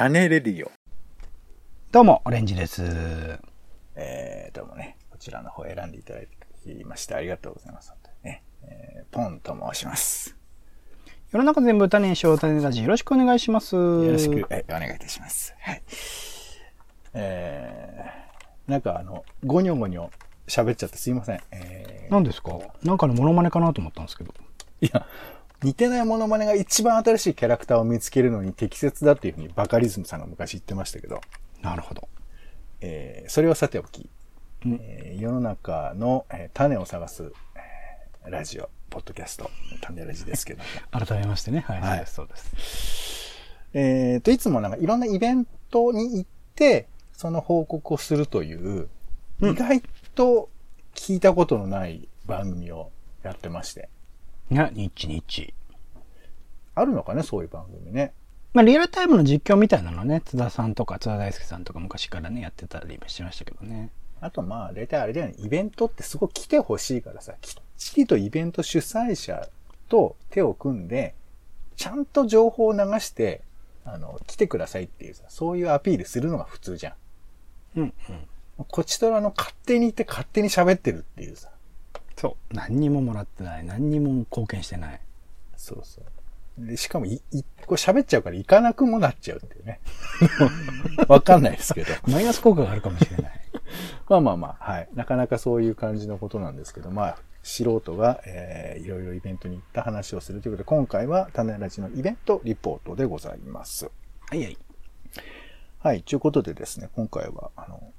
種レディオ。どうも、オレンジです。えー、どうもね、こちらの方選んでいただきましてありがとうございます。ね、えー、ポンと申します。世の中全部種にしよう、種ラジよろしくお願いします。よよろしく、えお願いいたします。はい。えー、なんかあの、ゴニョゴニョ喋っちゃってすいません。えー、何ですか？なんかのモノマネかなと思ったんですけど。いや、似てないモノマネが一番新しいキャラクターを見つけるのに適切だっていうふうにバカリズムさんが昔言ってましたけど、なるほど。えーそれはさておき、うん。えー世の中の、えー種を探す、えーラジオ、ポッドキャスト、種ラジですけども、改めましてね。はい、はい。そうです。えーと、いつもなんかいろんなイベントに行って、その報告をするという、うん。意外と聞いたことのない番組をやってまして、ね、ニッチニッチ。あるのかね、そういう番組ね。まあ、リアルタイムの実況みたいなのね、津田さんとか津田大介さんとか昔からね、やってたりしましたけどね。あとまあ、大体あれだよね、イベントってすごい来てほしいからさ、きっちりとイベント主催者と手を組んで、ちゃんと情報を流して、あの、来てくださいっていうさ、そういうアピールするのが普通じゃん。うん、うん。こちとらの勝手に行って勝手に喋ってるっていうさ。そう。何にももらってない。何にも貢献してない。そうそう。で、しかもい、い、これ喋っちゃうから行かなくもなっちゃうっていうね。わかんないですけど。マイナス効果があるかもしれない。まあまあまあ、はい。なかなかそういう感じのことなんですけど、まあ、素人が、えーいろいろイベントに行った話をするということで、今回は種ラジのイベントリポートでございます。はいはい。はい。ということでですね、今回は、あの、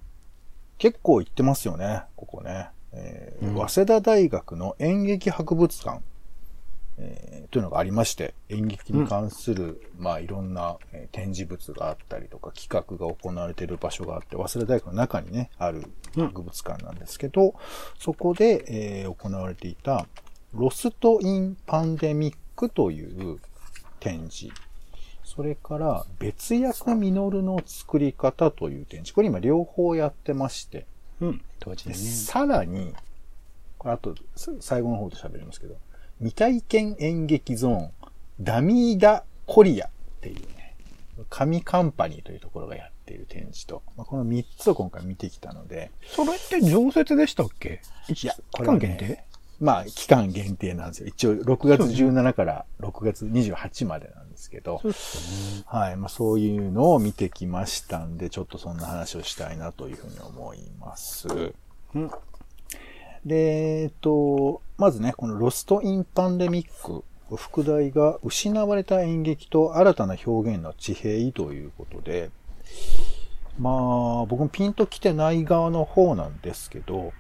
結構行ってますよね、ここね。えーうん早稲田大学の演劇博物館、えーというのがありまして、演劇に関する、まあいろんな、えー展示物があったりとか、企画が行われている場所があって、早稲田大学の中にね、ある博物館なんですけど、そこで、えー行われていた、ロスト・イン・パンデミックという展示。それから、別役ミノルの作り方という展示。これ今両方やってまして。うん。当時ででね。さらに、これあと、す最後の方で喋りますけど、未体験演劇ゾーン、ダミーダ・コリアっていうね、紙カンパニーというところがやっている展示と、まあ、この3つを今回見てきたので、それって常設でしたっけ？いや、期間限定？まあ、期間限定なんですよ。一応、6月17から6月28までなんですけど。はい。まあそういうのを見てきましたんで、ちょっとそんな話をしたいなというふうに思います。うん。で、えっと、まずね、このロスト・イン・パンデミック、副題が失われた演劇と新たな表現の地平ということで、まあ、僕もピンと来てない側の方なんですけど、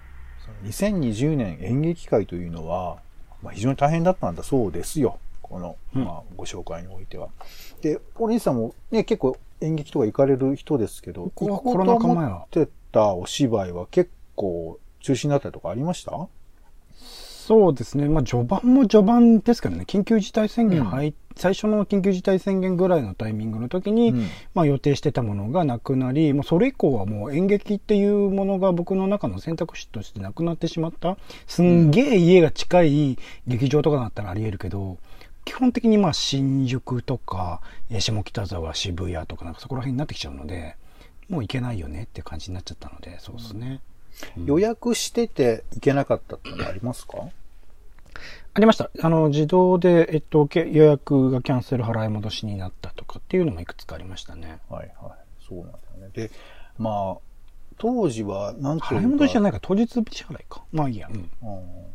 2020年演劇界というのは、まあ、非常に大変だったんだそうですよ。この、うんまあ、ご紹介においては。で、お兄さんもね、結構演劇とか行かれる人ですけど、コロナ禍前と思ってたお芝居は結構中止になったりとかありました？そうですね。まあ、序盤も序盤ですけどね、緊急事態宣言入っ、最初の緊急事態宣言ぐらいのタイミングの時に、うんまあ、予定してたものがなくなり、もうそれ以降はもう演劇っていうものが僕の中の選択肢としてなくなってしまった。すんげえ家が近い劇場とかだったらあり得るけど、基本的にまあ新宿とか、えー下北沢、渋谷とかなんかそこら辺になってきちゃうので、もう行けないよねって感じになっちゃったので、そうですね。予約してて行けなかったってのはありますか？ありました。あの、自動で、えっと、け予約がキャンセル払い戻しになったとかっていうのもいくつかありましたね。はいはい。そうなんだよね。で、まあ、当時は、なんていうか。払い戻しじゃないか、当日支払いか。まあいいや。うん。うん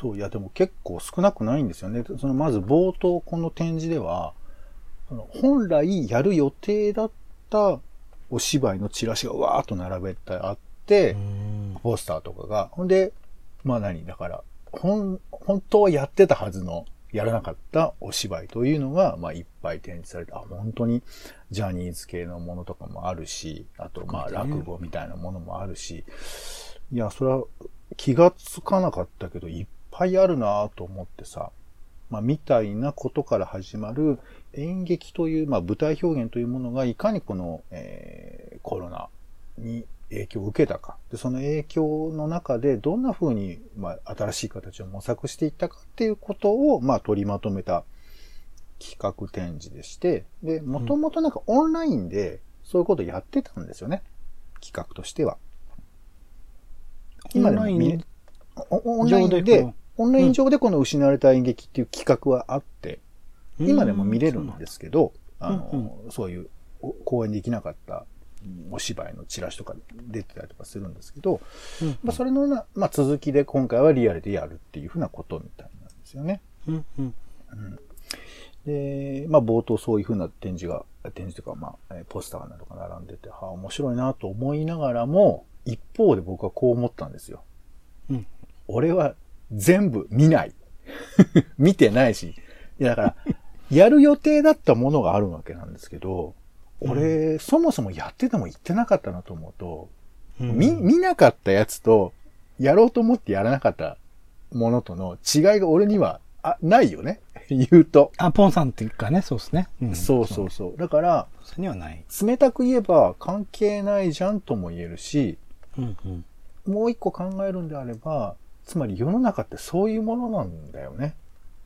そう、いやでも結構少なくないんですよね。そのまず冒頭この展示では、その本来やる予定だったお芝居のチラシがわーっと並べてあって、ポスターとかが。ほんで、まあ何？だから、本、本当はやってたはずの、やらなかったお芝居というのが、まあいっぱい展示されて、あ、本当にジャニーズ系のものとかもあるし、あとまあ落語みたいなものもあるし、いや、それは気がつかなかったけど、いっぱいあるなと思ってさ、まあみたいなことから始まる演劇という、まあ舞台表現というものがいかにこの、えーコロナに影響を受けたか。で、その影響の中でどんな風に、まあ、新しい形を模索していったかっていうことを、まあ、取りまとめた企画展示でして、で、もともとなんかオンラインでそういうことやってたんですよね。企画としては。今でも見オンライン上でオンライン上でこの失われた演劇っていう企画はあって、今でも見れるんですけど、あの、そういうお公演できなかったうんお芝居のチラシとか出てたりとかするんですけど、うんまあ、それのな、まあ、続きで今回はリアルでやるっていうふうなことみたいなんですよね。うんうんで、まあ、冒頭そういうふうな展示が、展示とか、まあ、えーポスターなどが並んでて、はあ、面白いなと思いながらも、一方で僕はこう思ったんですよ。うん俺は全部見ない。見てないし。いや、だから、やる予定だったものがあるわけなんですけど、俺、そもそもやってても言ってなかったなと思うと、うん見、見なかったやつと、やろうと思ってやらなかったものとの違いが俺には、あ、ないよね。言うと。あ、ポンさんっていうかね、そうですね。んそうそうそう。だから、それにはない。冷たく言えば関係ないじゃんとも言えるし、うんうん。もう一個考えるんであれば、つまり世の中ってそういうものなんだよね。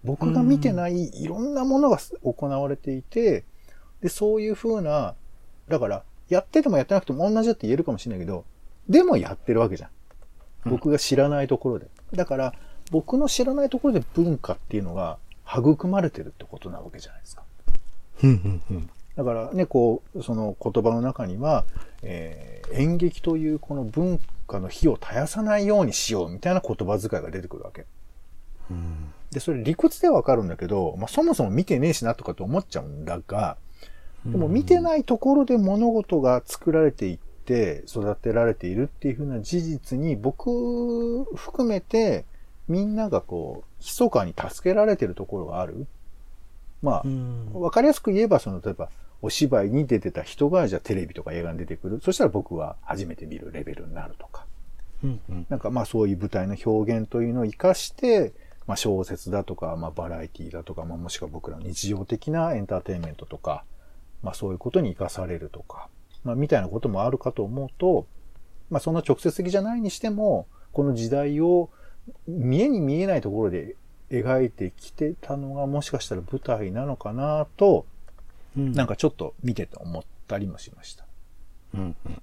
僕が見てないいろんなものが行われていて、で、そういう風な、だから、やっててもやってなくても同じだって言えるかもしれないけど、でもやってるわけじゃん。僕が知らないところで。だから、僕の知らないところで文化っていうのが育まれてるってことなわけじゃないですか。うんうんうん。だからね、こう、その言葉の中には、えー演劇というこの文化の火を絶やさないようにしようみたいな言葉遣いが出てくるわけ。うんで、それ理屈ではわかるんだけど、まあそもそも見てねえしなとかと思っちゃうんだが、でも見てないところで物事が作られていって育てられているっていうふうな事実に僕含めてみんながこう、密かに助けられてるところがある。まあ、うんわかりやすく言えば、その、例えば、お芝居に出てた人が、じゃあテレビとか映画に出てくる。そしたら僕は初めて見るレベルになるとか。うんうんなんかまあそういう舞台の表現というのを活かして、まあ小説だとか、まあバラエティだとか、まあもしくは僕らの日常的なエンターテインメントとか、まあそういうことに活かされるとか、まあみたいなこともあるかと思うと、まあそんな直接的じゃないにしても、この時代を見えに見えないところで描いてきてたのがもしかしたら舞台なのかなと、うんなんかちょっと見てて思ったりもしました。うんうん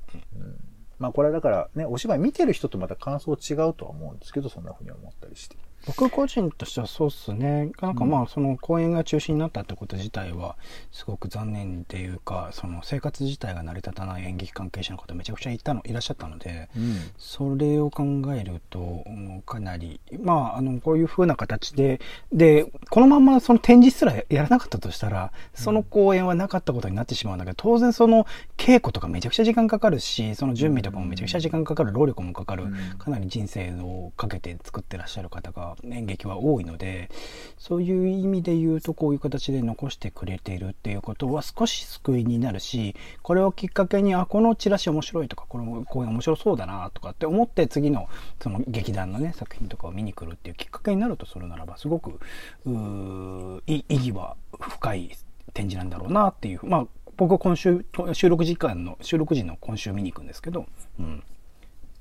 まあこれはだからね、お芝居見てる人とまた感想違うとは思うんですけど、そんな風に思ったりして。僕個人としてはそうっすね。なんかまあ、その公演が中止になったってこと自体は、すごく残念っていうか、その生活自体が成り立たない演劇関係者の方めちゃくちゃいたの、いらっしゃったので、うん。それを考えると、かなり、まあ、あの、こういう風な形で、で、このままその展示すらやらなかったとしたら、その公演はなかったことになってしまうんだけど、当然その稽古とかめちゃくちゃ時間かかるし、その準備とかもめちゃくちゃ時間かかる、労力もかかる、うんかなり人生をかけて作ってらっしゃる方が演劇は多いので、そういう意味で言うとこういう形で残してくれているっていうことは少し救いになるし、これをきっかけに、あ、このチラシ面白いとか、この公演面白そうだなとかって思って次のその劇団のね、作品とかを見に来るっていうきっかけになるとするならば、すごく、意義は深い展示なんだろうなっていう。まあ、僕は今週、収録時間の、収録時の今週見に行くんですけど、うん。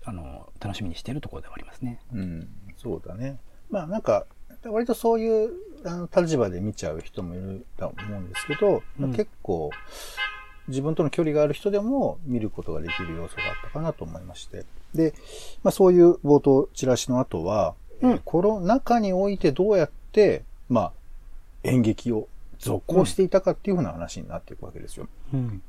あの、楽しみにしているところではありますね。うん。そうだね。まあなんか、割とそういうあの立場で見ちゃう人もいると思うんですけど、結構自分との距離がある人でも見ることができる要素があったかなと思いまして。で、まあそういう冒頭チラシの後は、うんえーコロナ禍においてどうやって、まあ演劇を続行していたかっていうふうな話になっていくわけですよ。うん。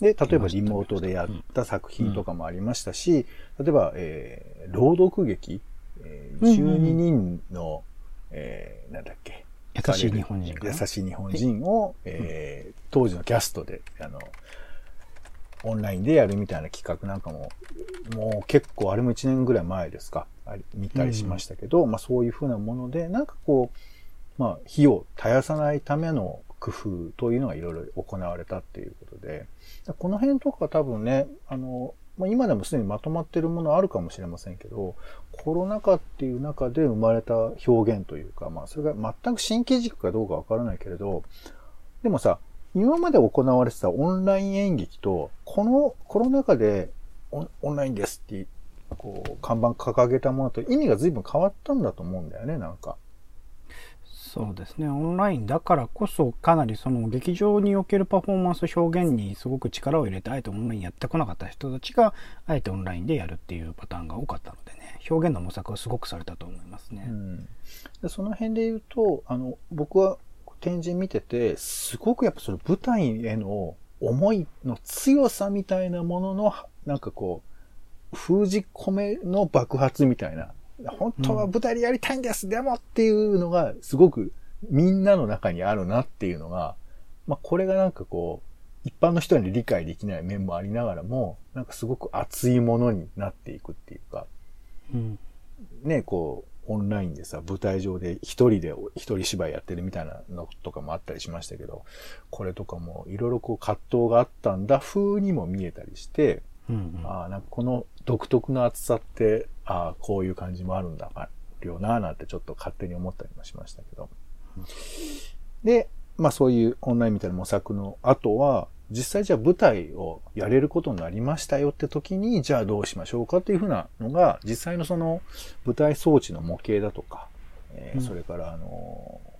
で、例えばリモートでやった作品とかもありましたし、例えば、えー朗読劇、えーうんうんうん。12人の、えーなんだっけ？優しい日本人優しい日本人を、えー当時のキャストで、あの、オンラインでやるみたいな企画なんかも、もう結構あれも1年ぐらい前ですか、見たりしましたけど、まあそういうふうなもので、なんかこう、まあ火を絶やさないための工夫というのがいろいろ行われたっていうことで、この辺とか多分ね、あの、まあ、今でもすでにまとまってるものあるかもしれませんけど、コロナ禍っていう中で生まれた表現というか、まあそれが全く新規軸かどうかわからないけれど、でもさ、今まで行われてたオンライン演劇と、このコロナ禍でオンオンラインですって、こう、看板掲げたものと意味が随分変わったんだと思うんだよね、なんか。そうですね。オンラインだからこそ、かなりその劇場におけるパフォーマンス表現にすごく力を入れて、あえてオンラインやってこなかった人たちが、あえてオンラインでやるっていうパターンが多かったのでね、表現の模索はすごくされたと思いますね。うん、その辺で言うと、あの、僕は展示見てて、すごくやっぱその舞台への思いの強さみたいなものの、なんかこう、封じ込めの爆発みたいな。本当は舞台でやりたいんです、でもっていうのが、すごくみんなの中にあるなっていうのが、まあこれがなんかこう、一般の人に理解できない面もありながらも、なんかすごく熱いものになっていくっていうか、うん。ね、こう、オンラインでさ、舞台上で一人で一人芝居やってるみたいなのとかもあったりしましたけど、これとかもいろいろこう葛藤があったんだ風にも見えたりして、うんうん。ああ、なんかこの独特な厚さって、ああ、こういう感じもあるんだよな、なんてちょっと勝手に思ったりもしましたけど。で、まあそういうオンラインみたいな模索の後は、実際じゃあ舞台をやれることになりましたよって時に、じゃあどうしましょうかっていうふうなのが、実際のその舞台装置の模型だとか、えーうん。それからあのー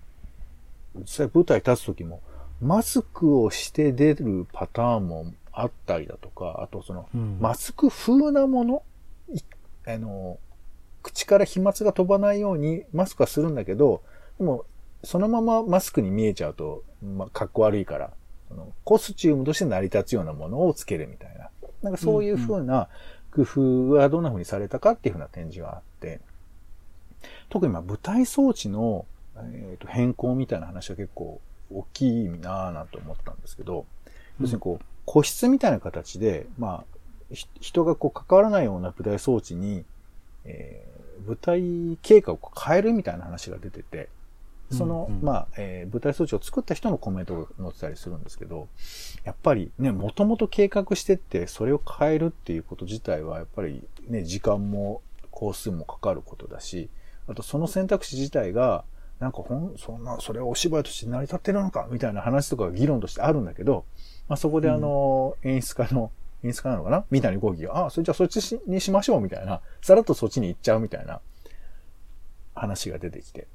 実際舞台立つ時も、マスクをして出るパターンもあったりだとか、あとその、うん。マスク風なもの、いあの、口から飛沫が飛ばないようにマスクはするんだけど、でも、そのままマスクに見えちゃうと、まあ、格好悪いから、そのコスチュームとして成り立つようなものをつけるみたいな。なんかそういう風な工夫はどんな風にされたかっていう風な展示があって、特にまあ舞台装置の、えーと変更みたいな話は結構大きいなぁなんて思ったんですけど、要するにこう、個室みたいな形で、まあ、ひ人がこう関わらないような舞台装置に、えー舞台経過を変えるみたいな話が出てて、その、うん。うんまあ、えー舞台装置を作った人のコメントが載ってたりするんですけど、やっぱりね、もともと計画してって、それを変えるっていうこと自体は、やっぱりね、時間も工数もかかることだし、あとその選択肢自体が、なんかほん、そんな、それはお芝居として成り立ってるのかみたいな話とかが議論としてあるんだけど、まあそこであの、演出家の、演出家なのかな？みたいに講義が、あ、それじゃあそっちにしましょうみたいな、さらっとそっちに行っちゃうみたいな話が出てきて。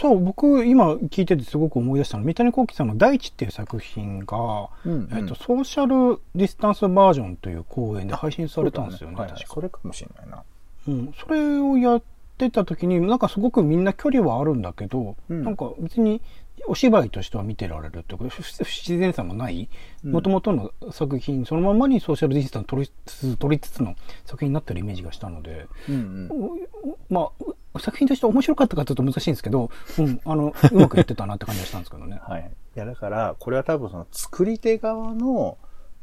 そう、僕、今聞いててすごく思い出したのは、三谷幸喜さんの大地っていう作品が、うんえっと、ソーシャルディスタンスバージョンという公演で配信されたんですよね、そうだはい確かそ。れかもしれないな。うん、それをやってた時に、なんかすごくみんな距離はあるんだけど、うんなんか別にお芝居としては見てられるっていうか、不不自然さもない、うんもともとの作品、そのままにソーシャルディスタンス取りつつ、取りつつの作品になってるイメージがしたので、うんうん。まあ、う作品として面白かったかというと難しいんですけど、うん、あの、うまくやってたなって感じがしたんですけどね。はい。いや、だから、これは多分その作り手側の、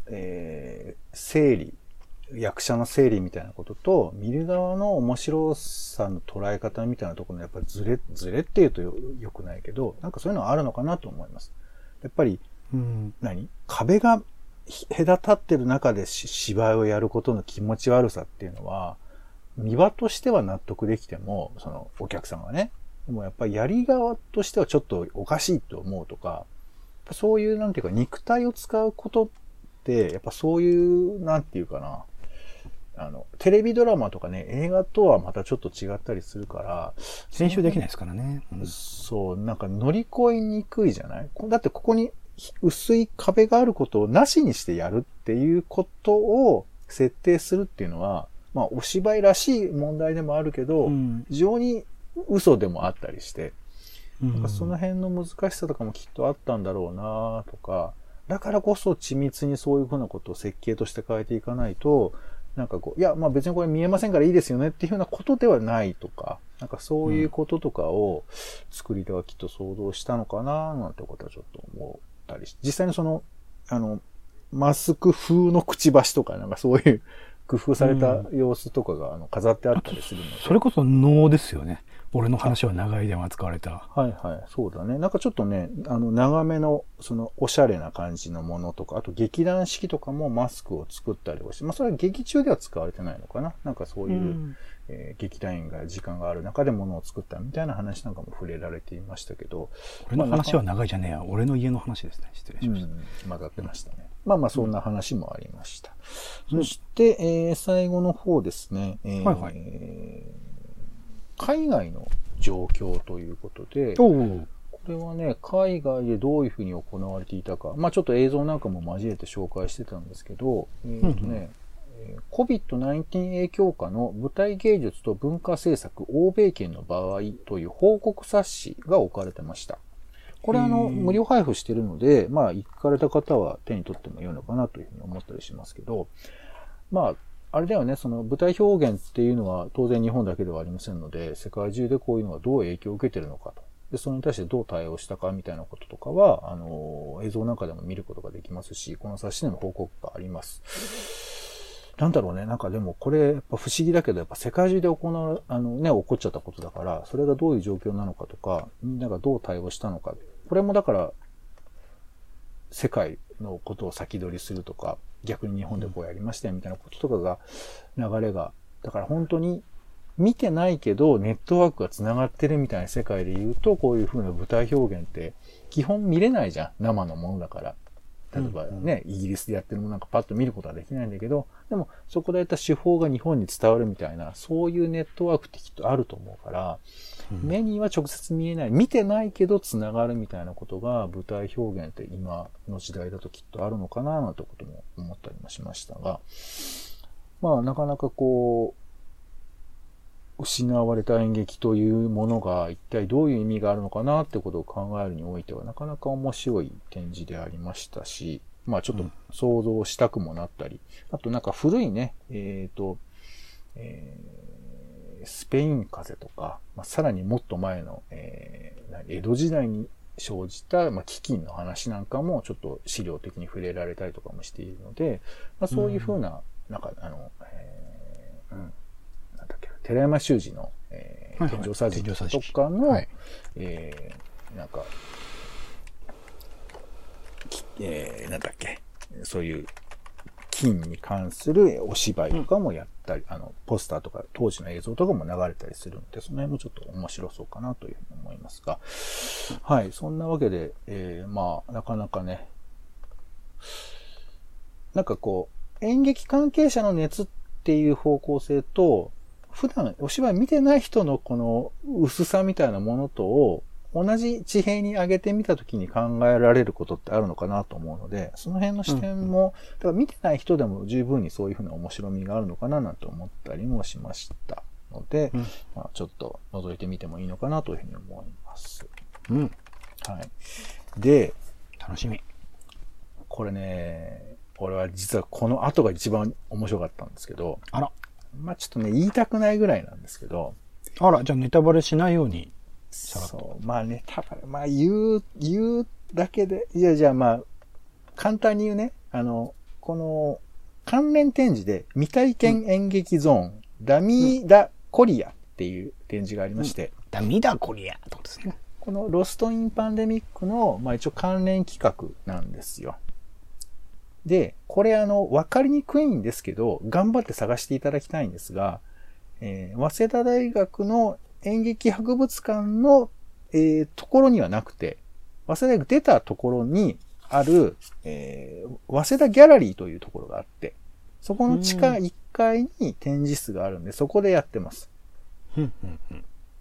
えー、整理、役者の整理みたいなことと、見る側の面白さの捉え方みたいなところのやっぱりズレ、ズレっていうとよ良くないけど、なんかそういうのはあるのかなと思います。やっぱり、うん。何？壁がひ隔たってる中でし芝居をやることの気持ち悪さっていうのは、見場としては納得できても、そのお客さんがね、でもやっぱりやり側としてはちょっとおかしいと思うとか、そういうなんていうか肉体を使うことって、やっぱそういう、なんていうかな、あの、テレビドラマとかね、映画とはまたちょっと違ったりするから、練習できないですからね。うん。そう、なんか乗り越えにくいじゃない？こだってここに薄い壁があることをなしにしてやるっていうことを設定するっていうのは、まあお芝居らしい問題でもあるけど、うん。非常に嘘でもあったりして、うん。なんかその辺の難しさとかもきっとあったんだろうなとか、だからこそ緻密にそういうふうなことを設計として変えていかないと、なんかこう、いや、まあ別にこれ見えませんからいいですよねっていうふうなことではないとか、なんかそういうこととかを作り手はきっと想像したのかななんてことはちょっと思ったりし実際にその、あの、マスク風のくちばしとか、なんかそういう工夫された様子とかがあの飾ってあったりするので。それこそ能ですよね。俺の話は長いでも扱われた。はいはい、そうだね。なんかちょっとね、あの、長めの、その、おしゃれな感じのものとか、あと劇団式とかもマスクを作ったりをして、まあそれは劇中では使われてないのかな。なんかそういう、うんえー劇団員が時間がある中でものを作ったみたいな話なんかも触れられていましたけど、俺の話は長いじゃねえや。俺の家の話ですね。失礼しました。うん、混ざってましたね。まあまあそんな話もありました。そして、えー最後の方ですね。えーはいはい海外の状況ということで、これはね、海外でどういうふうに行われていたか、まあちょっと映像なんかも交えて紹介してたんですけど、えーとね、えー COVID-19 影響下の舞台芸術と文化政策欧米圏の場合という報告冊子が置かれてました。これあの、無料配布してるので、まあ行かれた方は手に取ってもよいのかなというふうに思ったりしますけど、まあ、あれだよね、その舞台表現っていうのは当然日本だけではありませんので、世界中でこういうのがどう影響を受けてるのかと。で、それに対してどう対応したかみたいなこととかは、あの、映像なんかでも見ることができますし、この冊子でも報告があります。なんだろうね、なんかでもこれ、やっぱ不思議だけど、やっぱ世界中で行わ、あのね、起こっちゃったことだから、それがどういう状況なのかとか、みんながどう対応したのか。これもだから、世界のことを先取りするとか、逆に日本でこうやりましたよみたいなこととかが、流れが、だから本当に見てないけどネットワークが繋がってるみたいな世界で言うと、こういう風な舞台表現って基本見れないじゃん。生のものだから。例えばね、イギリスでやってるものなんかパッと見ることはできないんだけど、でもそこでやった手法が日本に伝わるみたいな、そういうネットワークってきっとあると思うから、目には直接見えない、見てないけど繋がるみたいなことが舞台表現って今の時代だときっとあるのかななんてことも思ったりもしましたが、まあなかなかこう、失われた演劇というものが一体どういう意味があるのかなってことを考えるにおいてはなかなか面白い展示でありましたし、まあちょっと想像したくもなったり、あとなんか古いね、えっ、と、えースペイン風邪とか、まあ、さらにもっと前の、えー何江戸時代に生じた、まあ、飢饉の話なんかもちょっと資料的に触れられたりとかもしているので、まあ、そういうふうな、なんかあの、えーうん、なんだっけ、寺山修司の、えー天井桟敷天井桟敷とかの、はい。えーなんか、きえーなんだっけ、そういう金に関するお芝居とかもやったり、あの、ポスターとか当時の映像とかも流れたりするので、その辺もちょっと面白そうかなというふうに思いますが、はい、そんなわけで、えーまあ、なかなかね、なんかこう、演劇関係者の熱っていう方向性と、普段お芝居見てない人のこの薄さみたいなものとを同じ地平に上げてみたときに考えられることってあるのかなと思うので、その辺の視点も、だから見てない人でも十分にそういうふうな面白みがあるのかななんて思ったりもしましたので、うんまあ、ちょっと覗いてみてもいいのかなというふうに思います。うん。はい。で、楽しみ。これね、俺は実はこの後が一番面白かったんですけど、あら。まあちょっとね、言いたくないぐらいなんですけど、あら、じゃあネタバレしないように。そう、まあね、たばまあ言う、言うだけで、いやじゃあまあ、簡単に言うね、あの、この、関連展示で未体験演劇ゾーン、ダミーダコリアっていう展示がありまして、ダミだこりゃってことですね。このロストインパンデミックの、まあ一応関連企画なんですよ。で、これあの、わかりにくいんですけど、頑張って探していただきたいんですが、えー早稲田大学の演劇博物館の、えーところにはなくて、早稲田出たところにある、えー早稲田ギャラリーというところがあって、そこの地下1階に展示室があるんで、そこでやってます。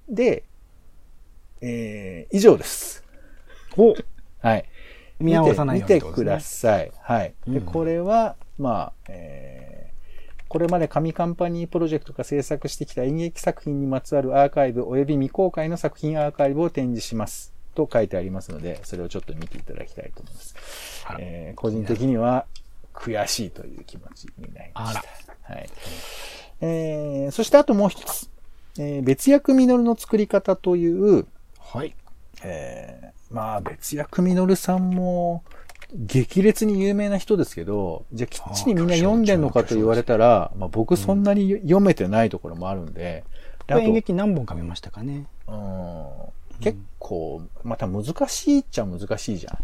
で、えー以上です。おはい。見合わさないように見てください。はい。で、うんこれは、まあ、えーこれまで紙カンパニープロジェクトが制作してきた演劇作品にまつわるアーカイブ及び未公開の作品アーカイブを展示します。と書いてありますので、それをちょっと見ていただきたいと思います。えー個人的には悔しいという気持ちになりました。はい。えーそしてあともう一つ。えー別役実の作り方という、はい。えーまあ、別役みのるさんも、激烈に有名な人ですけど、じゃあきっちりみんな読んでんのかと言われたら、まあ僕そんなに読めてないところもあるんで、であと演劇何本か見ましたかね。うん結構、また難しいっちゃ難しいじゃん。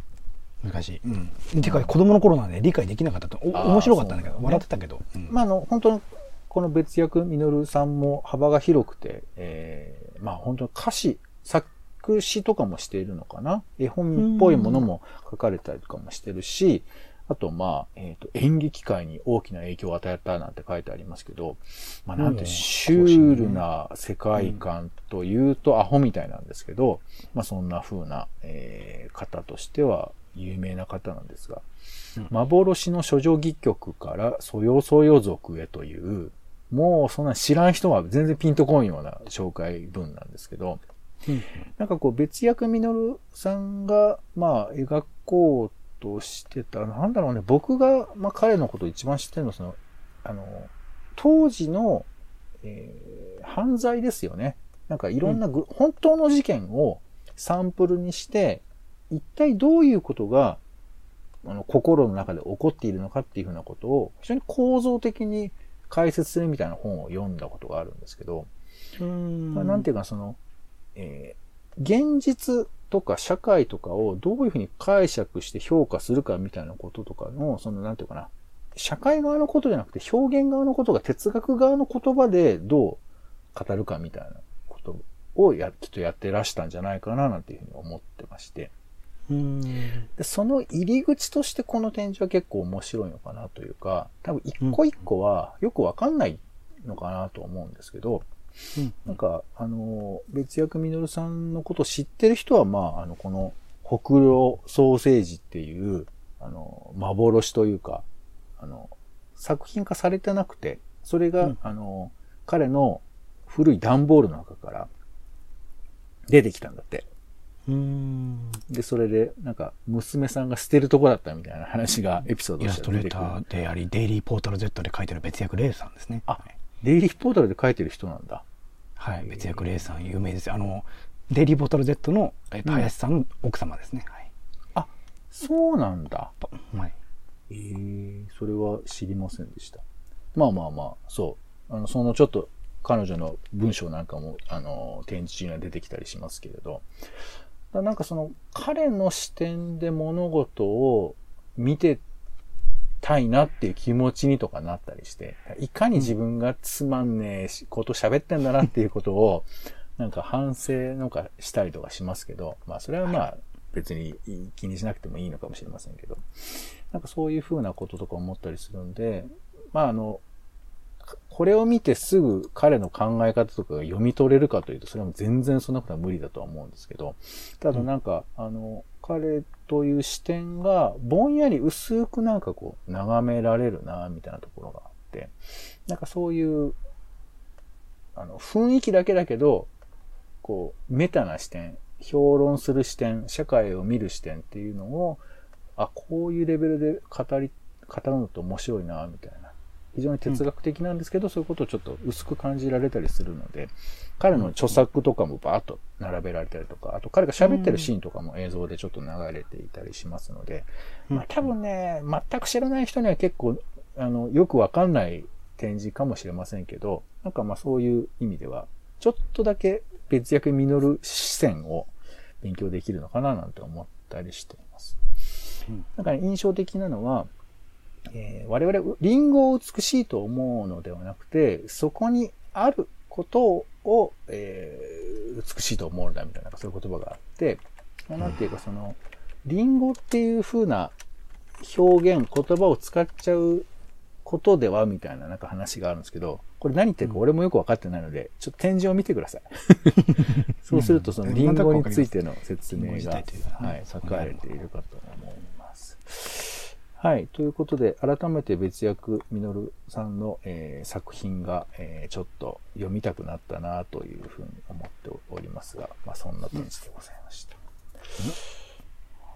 昔。うん。てか、子供の頃なんで理解できなかったと。面白かったんだけど、ね笑ってたけど。うんまあ、あの、本当この別役みのるさんも幅が広くて、えーまあ本当に歌詞、作詞とかもしているのかな？絵本っぽいものも書かれたりとかもしてるし、あと、まあ、えっ、と、演劇界に大きな影響を与えたなんて書いてありますけど、まあ、なんて、うんシュールな世界観というとアホみたいなんですけど、まあ、そんな風な、えー方としては有名な方なんですが、うん。幻の処女戯曲からそよそよ族へという、もうそんな知らん人は全然ピンとこんような紹介文なんですけど、うん。なんかこう別役みのるさんが、まあ描こうとしてた、なんだろうね、僕が、まあ彼のことを一番知ってるのは、その、あの、当時の、えー犯罪ですよね。なんかいろんなぐ、本当の事件をサンプルにして、一体どういうことが、あの、心の中で起こっているのかっていうふうなことを、非常に構造的に解説するみたいな本を読んだことがあるんですけど、うん。まあ、なんていうかその、えー現実とか社会とかをどういうふうに解釈して評価するかみたいなこととかの、そのなんていうかな、社会側のことじゃなくて表現側のことが哲学側の言葉でどう語るかみたいなことをや、きっとやってらしたんじゃないかななんていうふうに思ってまして。うんで、その入り口としてこの展示は結構面白いのかなというか、多分一個一個はよくわかんないのかなと思うんですけど、うん。なんか、あの、別役みのるさんのことを知ってる人は、まあ、あの、この、ほくろソーセージっていう、あの、幻というか、あの、作品化されてなくて、それが、うん。あの、彼の古い段ボールの中から出てきたんだって。うん。で、それで、なんか、娘さんが捨てるとこだったみたいな話がエピソードイラストレーターであり、デイリーポータル Z で書いてる別役レイさんですね。あデイリーポータルで書いてる人なんだ。はい、別役レイさん有名ですよ。あの、デイリーポータル Z の、えっとうん林さんの奥様ですね。はい。そうなんだ。はい。ええそれは知りませんでした。まあまあまあ、そう。あの、そのちょっと、彼女の文章なんかも、あの、展示中には出てきたりしますけれど、だなんかその、彼の視点で物事を見てたいなっていう気持ちにとかなったりして、いかに自分がつまんねえしこと喋ってんだなっていうことを、なんか反省のかしたりとかしますけど、まあそれはまあ別に気にしなくてもいいのかもしれませんけど、なんかそういうふうなこととか思ったりするんで、まああの、これを見てすぐ彼の考え方とかが読み取れるかというと、それはもう全然そんなことは無理だとは思うんですけど、ただなんか、あの、彼という視点がぼんやり薄くなんかこう眺められるな、みたいなところがあって、なんかそういう、あの、雰囲気だけだけど、こう、メタな視点、評論する視点、社会を見る視点っていうのを、あ、こういうレベルで語り、語るのって面白いな、みたいな。非常に哲学的なんですけど、そういうことをちょっと薄く感じられたりするので、彼の著作とかもバーッと並べられたりとか、あと彼が喋ってるシーンとかも映像でちょっと流れていたりしますので、まあ多分ね、全く知らない人には結構、あの、よくわかんない展示かもしれませんけど、なんかまあそういう意味では、ちょっとだけ別役に実る視線を勉強できるのかななんて思ったりしています。うん。なんか、ね、印象的なのは、えー我々、リンゴを美しいと思うのではなくて、そこにあることを、えー美しいと思うんだみたいな、そういう言葉があって、まあなんていうかその、リンゴっていう風な表現、言葉を使っちゃうことではみたいななんか話があるんですけど、これ何言ってるか俺もよくわかってないので、ちょっと展示を見てください。そうするとそのリンゴについての説明が、はい、書かれているかと思います。はい。ということで、改めて別役みのるさんの、えー作品が、えーちょっと読みたくなったなというふうに思っておりますが、まあそんな展示でございました。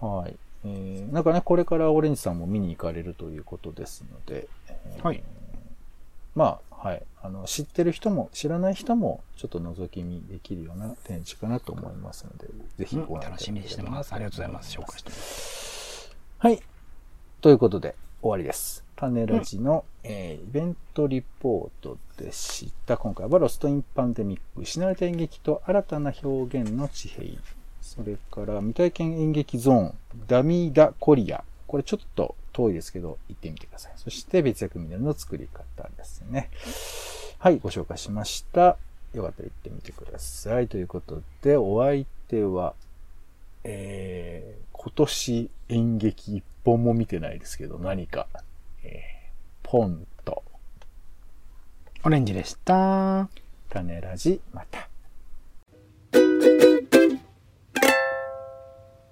はい。えーなんかね、これからオレンジさんも見に行かれるということですので、えーはいまあ、はい。あの、知ってる人も知らない人もちょっと覗き見できるような展示かなと思いますので、ぜひご覧いただ楽しみにしてます。ありがとうございます。紹介してます。はい。ということで、終わりです。種ラジの、えーイベントリポートでした。今回はロストインパンデミック、失われた演劇と新たな表現の地平。それから未体験演劇ゾーン、ダミーダコリア。これちょっと遠いですけど、行ってみてください。そして別役ミネルの作り方ですね。はい、ご紹介しました。よかったら行ってみてください。ということで、お相手は、えー、今年演劇一本も見てないですけど、何か、えー、ポンと、オレンジでした。種ラジ、また。